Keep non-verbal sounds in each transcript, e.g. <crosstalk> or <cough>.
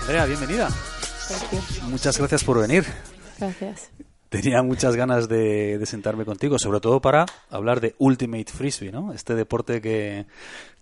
Andrea, bienvenida. Gracias. Muchas gracias por venir. Gracias. Tenía muchas ganas de, de sentarme contigo, sobre todo para hablar de Ultimate Frisbee, ¿no? Este deporte que,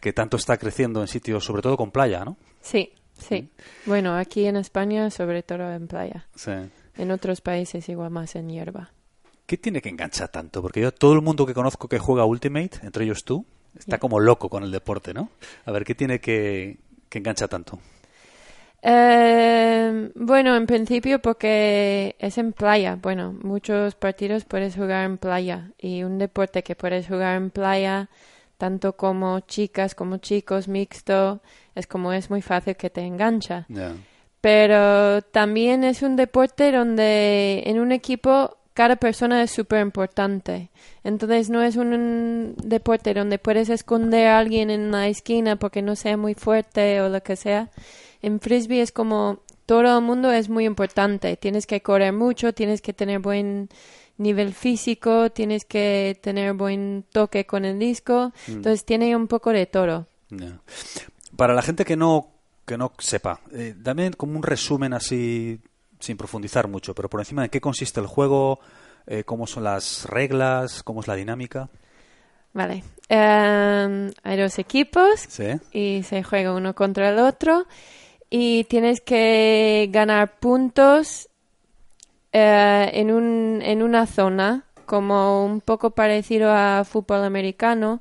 que tanto está creciendo en sitios, sobre todo con playa, ¿no? Sí, sí. Bueno, aquí en España, sobre todo en playa. Sí. En otros países igual más en hierba. ¿Qué tiene que enganchar tanto? Porque yo, todo el mundo que conozco que juega Ultimate, entre ellos tú, está como loco con el deporte, ¿no? A ver, ¿qué tiene que, que engancha tanto? Eh, bueno, en principio porque es en playa. Bueno, muchos partidos puedes jugar en playa y un deporte que puedes jugar en playa, tanto como chicas como chicos, mixto, es como es muy fácil que te engancha. Pero también es un deporte donde en un equipo cada persona es súper importante. Entonces no es un deporte donde puedes esconder a alguien en la esquina porque no sea muy fuerte o lo que sea. En frisbee es como todo el mundo es muy importante. Tienes que correr mucho, tienes que tener buen nivel físico, tienes que tener buen toque con el disco. Entonces tiene un poco de todo. Para la gente que no que no sepa, eh, dame como un resumen así sin profundizar mucho, pero por encima de qué consiste el juego, eh, cómo son las reglas, cómo es la dinámica. Vale. Em, hay dos equipos Sí. y se juega uno contra el otro y tienes que ganar puntos eh, en, un, en una zona como un poco parecido a fútbol americano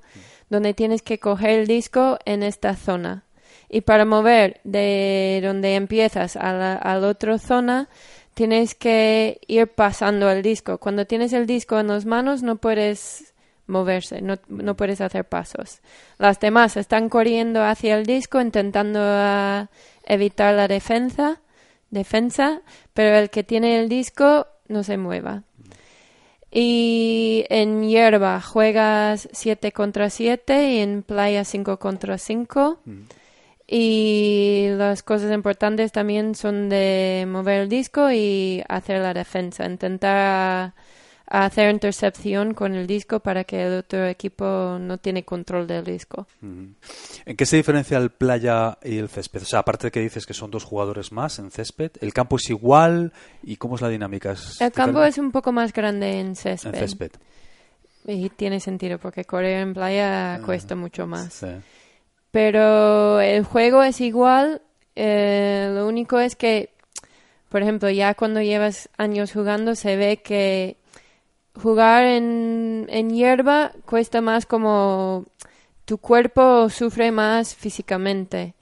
donde tienes que coger el disco en esta zona y para mover de donde empiezas a la, a la otra zona tienes que ir pasando el disco cuando tienes el disco en las manos no puedes moverse, no, no puedes hacer pasos. Las demás están corriendo hacia el disco intentando ah, evitar la defensa, defensa, pero el que tiene el disco no se mueva. Y en hierba juegas 7 contra 7 y en playa 5 contra 5. Y las cosas importantes también son de mover el disco y hacer la defensa, intentar hacer intercepción con el disco para que el otro equipo no tiene control del disco. ¿En qué se diferencia el playa y el césped? O sea, aparte de que dices que son dos jugadores más en césped, ¿el campo es igual? ¿Y cómo es la dinámica? ¿Es El campo es un poco más grande en en césped. césped. Y tiene sentido porque correr en playa cuesta mucho más. Sí. Pero el juego es igual. eh, lo único es que, por ejemplo, ya cuando llevas años jugando se ve que jugar en, en hierba cuesta más como tu cuerpo sufre más físicamente.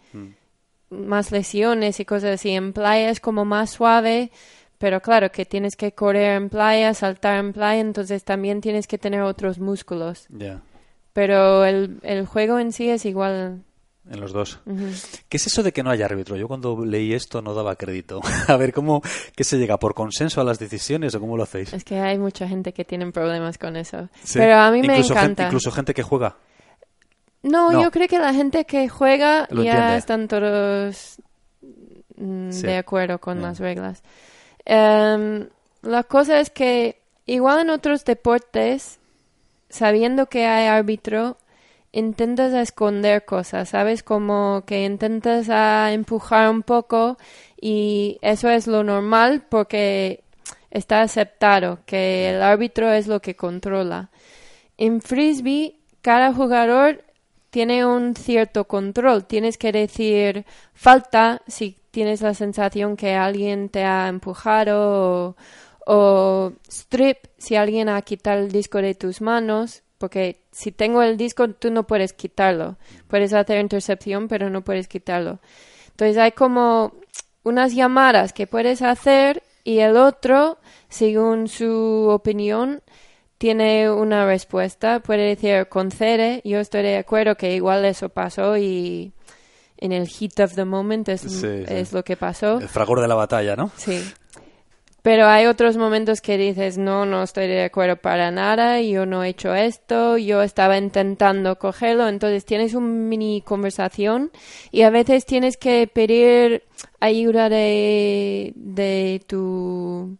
Más lesiones y cosas así. En playa es como más suave. Pero claro, que tienes que correr en playa, saltar en playa, entonces también tienes que tener otros músculos. Pero el, el juego en sí es igual. en los dos. ¿Qué es eso de que no haya árbitro? Yo cuando leí esto no daba crédito. <laughs> A ver, ¿cómo qué se llega? ¿Por consenso a las decisiones o cómo lo hacéis? Es que hay mucha gente que tiene problemas con eso. Sí. Pero a mí me Incluso encanta. Gente, incluso gente que juega. No, No. yo creo que la gente que juega Lo ya entiende. están todos mm, Sí. de acuerdo con Ya. las reglas. Em, la cosa es que igual en otros deportes, sabiendo que hay árbitro, intentas esconder cosas, ¿sabes? Como que intentas empujar un poco y eso es lo normal porque está aceptado que el árbitro es lo que controla. En frisbee, cada jugador tiene un cierto control. Tienes que decir falta si tienes la sensación que alguien te ha empujado o, o strip si alguien ha quitado el disco de tus manos. Porque si tengo el disco, tú no puedes quitarlo. Puedes hacer intercepción, pero no puedes quitarlo. Entonces hay como unas llamadas que puedes hacer y el otro, según su opinión, tiene una respuesta. Puede decir concede, yo estoy de acuerdo que igual eso pasó y en el heat of the moment es, Sí, sí. es lo que pasó. El fragor de la batalla, ¿no? Sí. Pero hay otros momentos que dices, no, no estoy de acuerdo para nada, yo no he hecho esto, yo estaba intentando cogerlo, entonces tienes un mini conversación y a veces tienes que pedir ayuda de, de tu,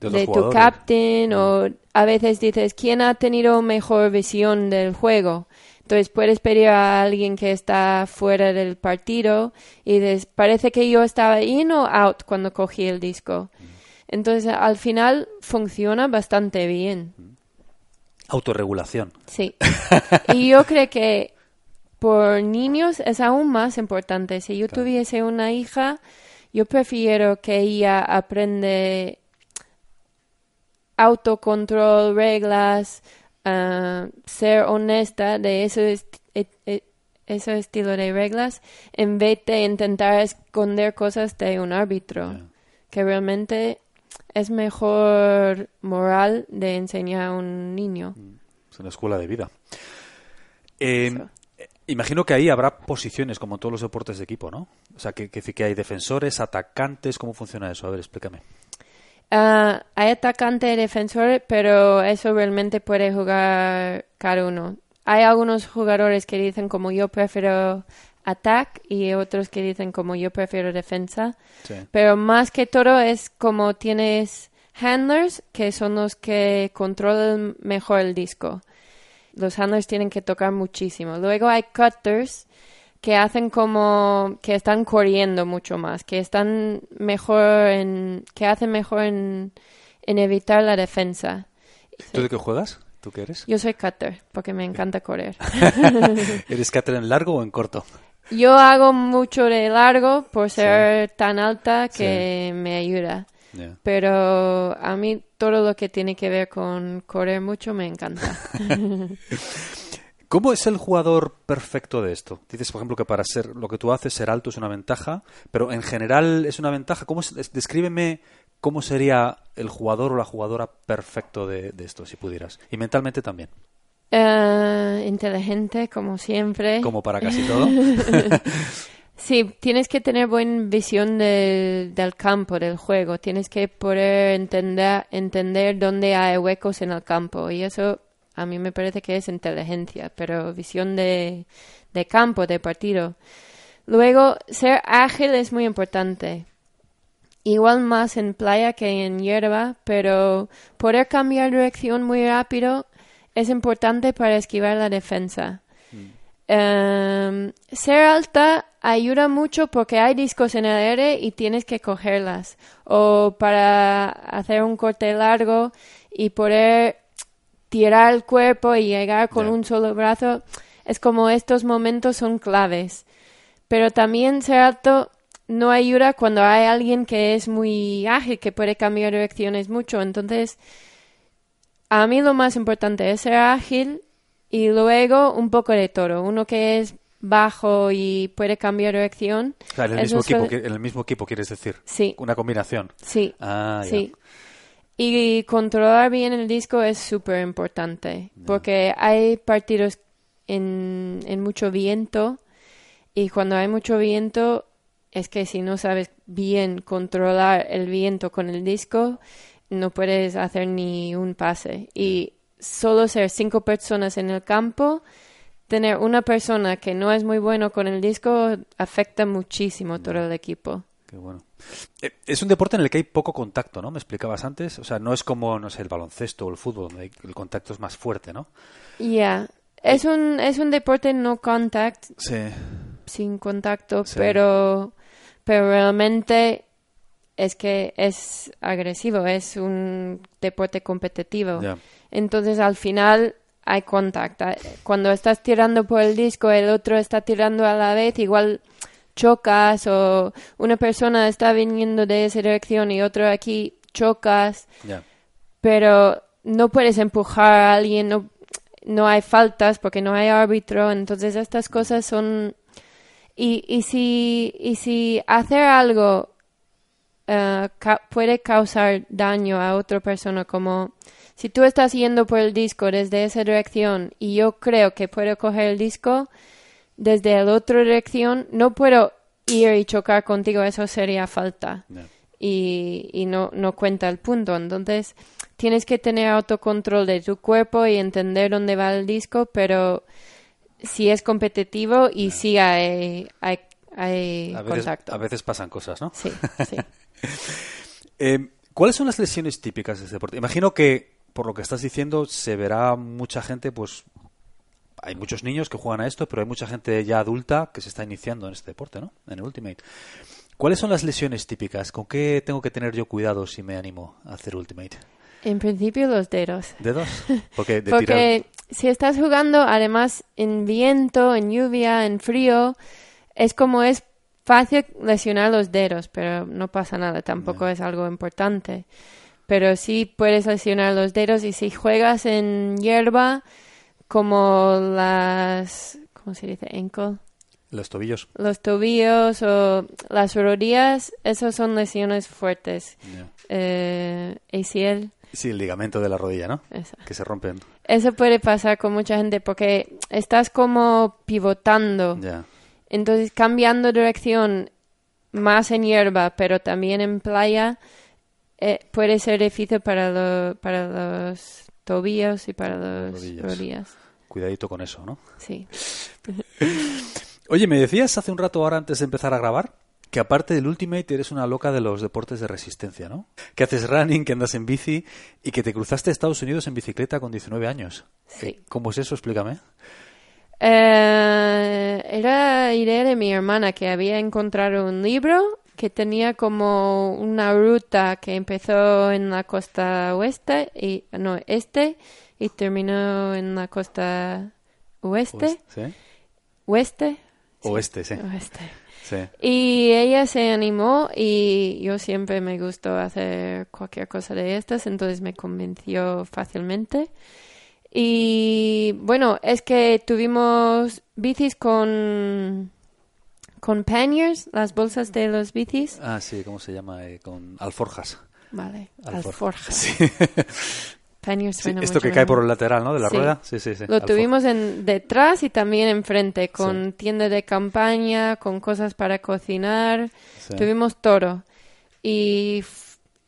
De tu captain o a veces dices, ¿quién ha tenido mejor visión del juego? Entonces puedes pedir a alguien que está fuera del partido y des- parece que yo estaba in o out cuando cogí el disco. Entonces al final funciona bastante bien. Autorregulación. Sí. <laughs> y yo creo que por niños es aún más importante. Si yo Claro. tuviese una hija, yo prefiero que ella aprende autocontrol, reglas, ah, ser honesta de ese, est- e- e- ese estilo de reglas, en vez de intentar esconder cosas de un árbitro, que realmente es mejor moral de enseñar a un niño. Es una escuela de vida. Eh, eh, imagino que ahí habrá posiciones como en todos los deportes de equipo, ¿no? O sea, que, que, que hay defensores, atacantes, ¿cómo funciona eso? A ver, explícame. Ah, hay atacante y defensor, pero eso realmente puede jugar cada uno. Hay algunos jugadores que dicen como yo prefiero attack y otros que dicen como yo prefiero defensa. Sí. Pero más que todo es como tienes handlers, que son los que controlan mejor el disco. Los handlers tienen que tocar muchísimo. Luego hay cutters, que hacen como que están corriendo mucho más, que están mejor en, que hacen mejor en, en evitar la defensa. ¿Tú de qué juegas? ¿Tú qué eres? Yo soy cutter porque me encanta correr. <laughs> ¿Eres cáter en largo o en corto? Yo hago mucho de largo por ser tan alta que me ayuda. Pero a mí todo lo que tiene que ver con correr mucho me encanta. <laughs> ¿Cómo es el jugador perfecto de esto? Dices, por ejemplo, que para ser lo que tú haces, ser alto es una ventaja, pero en general es una ventaja. ¿Cómo es- es- descríbeme cómo sería el jugador o la jugadora perfecto de, de esto, si pudieras. Y mentalmente también, Eh, inteligente, como siempre. como para casi <laughs> todo. <laughs> Sí, tienes que tener buena visión del, del campo, del juego. Tienes que poder entender, entender dónde hay huecos en el campo. Y eso a mí me parece que es inteligencia, pero visión de, de campo, de partido. Luego, ser ágil es muy importante. Igual más en playa que en hierba, pero poder cambiar dirección muy rápido es importante para esquivar la defensa. Em, ser alta ayuda mucho porque hay discos en el aire y tienes que cogerlas. O para hacer un corte largo y poder tirar el cuerpo y llegar con un solo brazo. Es como estos momentos son claves. Pero también ser alto no ayuda cuando hay alguien que es muy ágil, que puede cambiar direcciones mucho. Entonces, a mí lo más importante es ser ágil y luego un poco de todo. Uno que es bajo y puede cambiar dirección. Claro, en el, mismo equipo, suele- que- en el mismo equipo quieres decir. Sí, Una combinación. sí, Ah, ya. Y controlar bien el disco es súper importante porque hay partidos en, en mucho viento y cuando hay mucho viento es que si no sabes bien controlar el viento con el disco no puedes hacer ni un pase y solo ser cinco personas en el campo tener una persona que no es muy bueno con el disco afecta muchísimo todo el equipo Qué bueno. Eh, Es un deporte en el que hay poco contacto, ¿no? Me explicabas antes. O sea, no es como, no sé, el baloncesto o el fútbol, donde el contacto es más fuerte, ¿no? Ya, es un, es un deporte no contact, Sí. sin contacto, Sí. pero, pero realmente es que es agresivo, es un deporte competitivo. Entonces al final hay contacto. Cuando estás tirando por el disco, el otro está tirando a la vez, igual chocas o una persona está viniendo de esa dirección y otro aquí chocas pero no puedes empujar a alguien, no, no hay faltas porque no hay árbitro, entonces estas cosas son... Y, y, si, y si hacer algo eh, ca- puede causar daño a otra persona, como si tú estás yendo por el disco desde esa dirección y yo creo que puedo coger el disco desde la otra dirección, no puedo ir y chocar contigo, eso sería falta y, y no, no cuenta el punto. Entonces, tienes que tener autocontrol de tu cuerpo y entender dónde va el disco, pero si es competitivo y sí hay, hay, hay A veces, contacto. a veces pasan cosas, ¿no? Sí, sí. <laughs> Eh, ¿Cuáles son las lesiones típicas de este deporte? Imagino que, por lo que estás diciendo, se verá mucha gente, pues, hay muchos niños que juegan a esto, pero hay mucha gente ya adulta que se está iniciando en este deporte, ¿no? En el Ultimate. ¿Cuáles son las lesiones típicas? ¿Con qué tengo que tener yo cuidado si me animo a hacer Ultimate? En principio los dedos. ¿Dedos? <laughs> Porque, de Porque si estás jugando además en viento, en lluvia, en frío, es como es fácil lesionar los dedos, pero no pasa nada, tampoco es algo importante. Pero sí puedes lesionar los dedos y si juegas en hierba como las, ¿cómo se dice? Ankle. Los tobillos. Los tobillos o las rodillas, esos son lesiones fuertes. Ya. Eh, ACL. Sí, el ligamento de la rodilla, ¿no? Eso. Que se rompen. Eso puede pasar con mucha gente porque estás como pivotando. Ya. Entonces cambiando dirección más en hierba, pero también en playa, eh, puede ser difícil para, lo- para los tobillos y para las Rodillas. rodillas. Cuidadito con eso, ¿no? Sí. <laughs> Oye, me decías hace un rato ahora antes de empezar a grabar que aparte del Ultimate eres una loca de los deportes de resistencia, ¿no? Que haces running, que andas en bici y que te cruzaste a Estados Unidos en bicicleta con 19 años. Sí. ¿Cómo es eso? Explícame. Eh, era idea de mi hermana que había encontrado un libro que tenía como una ruta que empezó en la costa oeste y no este y terminó en la costa oeste, ¿Sí? oeste, Oeste, sí. oeste. sí. Y ella se animó y yo siempre me gustó hacer cualquier cosa de estas, entonces me convenció fácilmente. Y bueno, es que tuvimos bicis con, con panniers, las bolsas de los bicis. Ah, sí, ¿cómo se llama? Eh, con alforjas. Vale, Alfor- alforjas. Sí. <laughs> Sí, esto que cae por el lateral, ¿no? De la Sí. rueda. Sí, sí, sí. Lo alfor- tuvimos en detrás y también enfrente, con tienda de campaña, con cosas para cocinar. Sí. Tuvimos todo. Y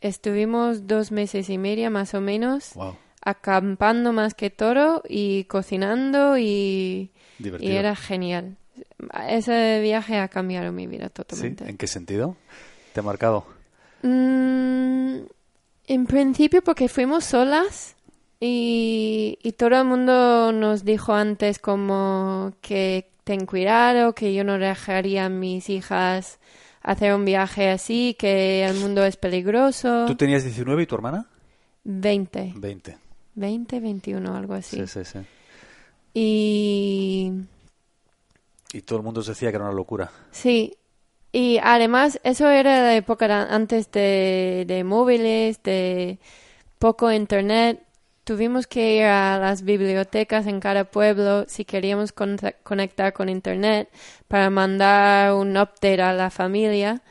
estuvimos dos meses y media más o menos Wow, acampando más que todo y cocinando y, y era genial. Ese viaje ha cambiado mi vida ¿Sí? totalmente. ¿En qué sentido? ¿Te ha marcado? Mm, en principio porque fuimos solas y, y todo el mundo nos dijo antes como que ten cuidado, que yo no dejaría a mis hijas hacer un viaje así, que el mundo es peligroso. ¿Tú tenías 19 y tu hermana? 20, 20. 20, 21, algo así. Sí, sí, sí. Y Y todo el mundo decía que era una locura. sí, y además eso era la época antes de, de móviles, de poco internet. Tuvimos que ir a las bibliotecas en cada pueblo si queríamos con- conectar con internet para mandar un update a la familia.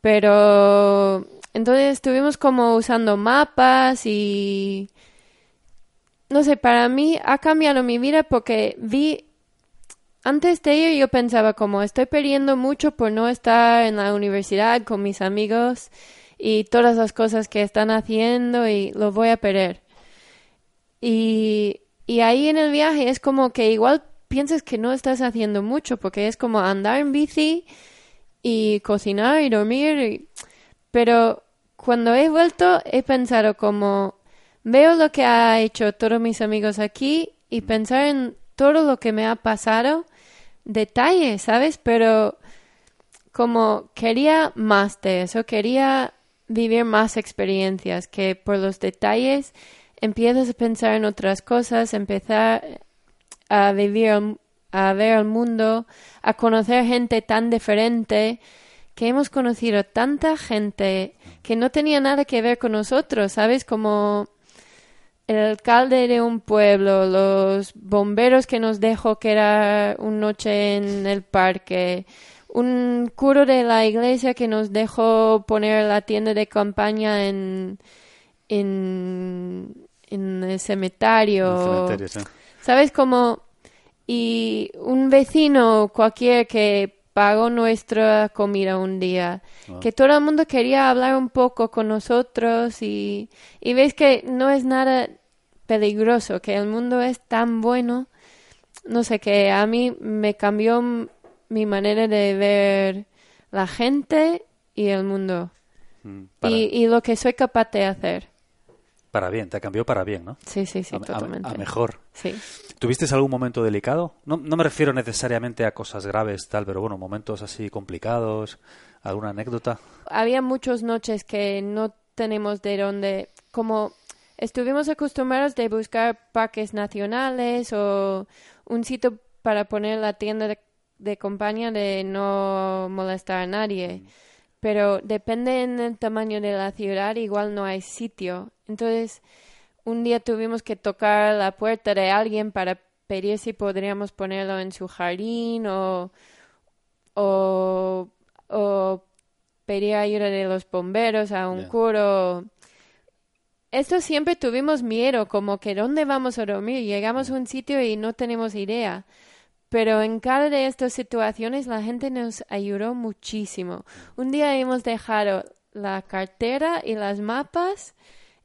Pero entonces estuvimos como usando mapas y no sé, para mí ha cambiado mi vida porque vi antes de ello yo pensaba como estoy perdiendo mucho por no estar en la universidad con mis amigos y todas las cosas que están haciendo y lo voy a perder. Y, y ahí en el viaje es como que igual piensas que no estás haciendo mucho porque es como andar en bici y cocinar y dormir. Pero cuando he vuelto he pensado como veo lo que ha hecho todos mis amigos aquí y pensar en todo lo que me ha pasado, detalles, ¿sabes? Pero como quería más de eso, quería vivir más experiencias, que por los detalles empiezas a pensar en otras cosas, empezar a vivir, a ver el mundo, a conocer gente tan diferente, que hemos conocido tanta gente que no tenía nada que ver con nosotros, ¿sabes? Como el alcalde de un pueblo, los bomberos que nos dejó que era una noche en el parque, un curo de la iglesia que nos dejó poner la tienda de campaña en, en, en el cementerio. En el cementerio, sí. ¿Sabes? Como, y un vecino cualquier que pagó nuestra comida un día, Ah. que todo el mundo quería hablar un poco con nosotros y, y ves que no es nada peligroso, que el mundo es tan bueno, no sé, que a mí me cambió mi manera de ver la gente y el mundo Mm, para- y, y lo que soy capaz de hacer. Para bien, te cambió para bien, ¿no? Sí, sí, sí, a, a- totalmente. a mejor. Sí. ¿Tuviste algún momento delicado? No, no me refiero necesariamente a cosas graves, tal, pero bueno, momentos así complicados, alguna anécdota. había muchas noches que no tenemos de dónde, como estuvimos acostumbrados de buscar parques nacionales o un sitio para poner la tienda de, de compañía de no molestar a nadie. Pero depende en el tamaño de la ciudad, igual no hay sitio. Entonces, un día tuvimos que tocar la puerta de alguien para pedir si podríamos ponerlo en su jardín o, o, o pedir ayuda de los bomberos a un Ya. curo. Esto siempre tuvimos miedo, como que ¿dónde vamos a dormir? Llegamos a un sitio y no tenemos idea. Pero en cada de estas situaciones la gente nos ayudó muchísimo. Un día hemos dejado la cartera y las mapas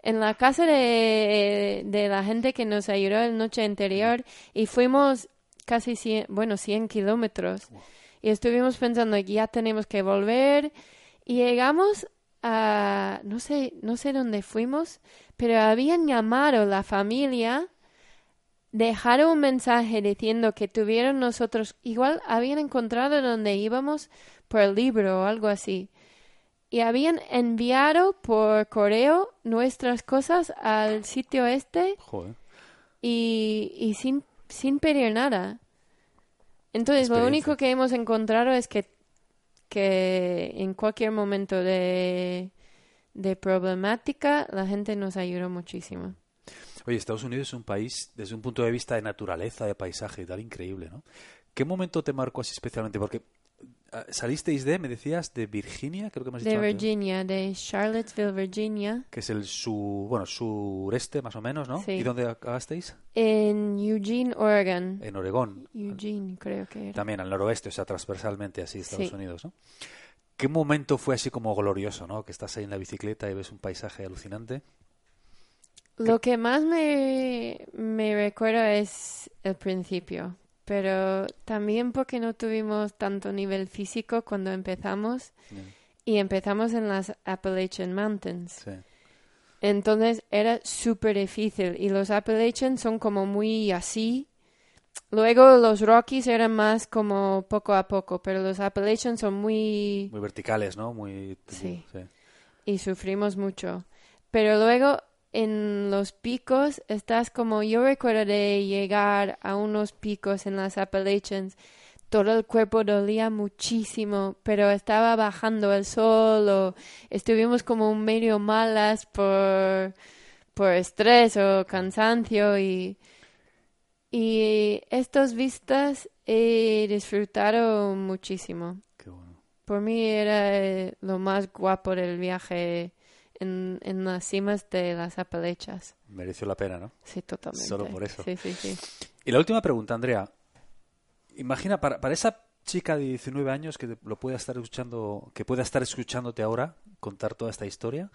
en la casa de, de la gente que nos ayudó la noche anterior y fuimos casi 100, bueno, 100 kilómetros. Y estuvimos pensando que ya tenemos que volver y llegamos a, no sé, no sé dónde fuimos, pero habían llamado la familia dejaron un mensaje diciendo que tuvieron nosotros, igual habían encontrado donde íbamos por el libro o algo así. Y habían enviado por correo nuestras cosas al sitio este Joder. y, y sin, sin pedir nada. Entonces, lo único que hemos encontrado es que, que en cualquier momento de, de problemática, la gente nos ayudó muchísimo. Oye, Estados Unidos es un país, desde un punto de vista de naturaleza, de paisaje y tal, increíble, ¿no? ¿Qué momento te marcó así especialmente? Porque salisteis de, me decías, de Virginia, creo que me has De dicho antes, Virginia, de Charlottesville, Virginia, que es el su, bueno, sureste más o menos, ¿no? Sí. ¿Y dónde acabasteis? en Eugene, Oregon. En Oregón, Eugene, creo que era. también al noroeste, o sea, transversalmente así Estados Sí. Unidos, ¿no? ¿Qué momento fue así como glorioso, ¿no? Que estás ahí en la bicicleta y ves un paisaje alucinante. Lo que más me, me recuerda es el principio, pero también porque no tuvimos tanto nivel físico cuando empezamos y empezamos en las Appalachian Mountains. Sí. Entonces era súper difícil y los Appalachians son como muy así. Luego los Rockies eran más como poco a poco, pero los Appalachians son muy... Muy verticales, ¿no? Muy... Sí. y sufrimos mucho. Pero luego en los picos estás como yo recuerdo de llegar a unos picos en las Appalachians, todo el cuerpo dolía muchísimo, pero estaba bajando el sol o estuvimos como un medio malas por por estrés o cansancio y y estas vistas he disfrutado muchísimo. Qué bueno. Por mí era eh, lo más guapo del viaje en, en las cimas de las Apalechas. Mereció la pena, ¿no? Sí, totalmente. Solo por eso. Sí, sí, sí. Y la última pregunta, Andrea. Imagina, para, para esa chica de 19 años que lo pueda estar escuchando, que pueda estar escuchándote ahora contar toda esta historia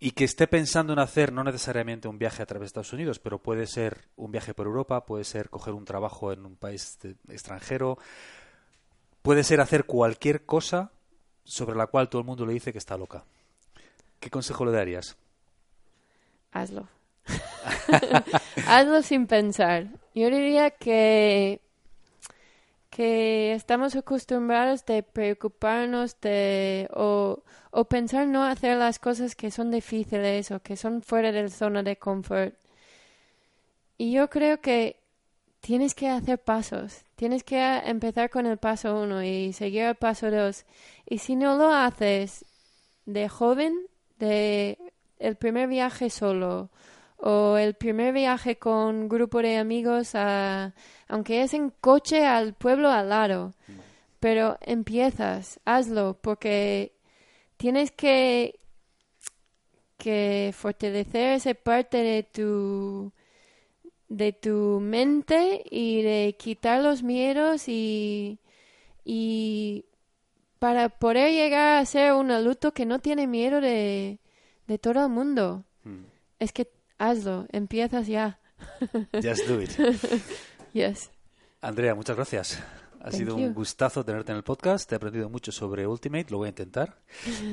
y que esté pensando en hacer no necesariamente un viaje a través de Estados Unidos, pero puede ser un viaje por Europa, puede ser coger un trabajo en un país de- extranjero, puede ser hacer cualquier cosa sobre la cual todo el mundo le dice que está loca. ¿Qué consejo le darías? Hazlo. <laughs> Hazlo sin pensar. Yo diría que que estamos acostumbrados de preocuparnos de o, o pensar no hacer las cosas que son difíciles o que son fuera de la zona de confort. Y yo creo que tienes que hacer pasos. Tienes que empezar con el paso uno y seguir el paso dos. Y si no lo haces de joven, de el primer viaje solo o el primer viaje con grupo de amigos, a, aunque es en coche al pueblo al lado, pero empiezas, hazlo, porque tienes que fortalecer esa parte de tu de tu mente y de quitar los miedos y para poder llegar a ser un adulto que no tiene miedo de, de todo el mundo. Hmm. Es que hazlo, empiezas ya. <laughs> Just do it. <laughs> Yes. Andrea, muchas gracias. Ha Thank sido you. un gustazo tenerte en el podcast. He aprendido mucho sobre Ultimate. Lo voy a intentar.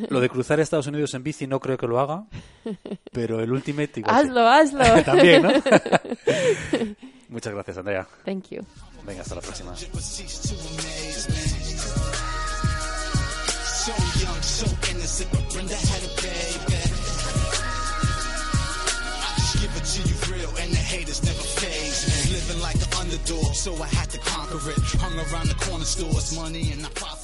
Lo de cruzar Estados Unidos en bici no creo que lo haga. <laughs> Pero el Ultimate igual. sí. Hazlo, hazlo. También, ¿no? Muchas gracias, Andrea. Thank you. Venga, hasta la próxima. So I had to conquer it. Hung around the corner stores, money and I profit.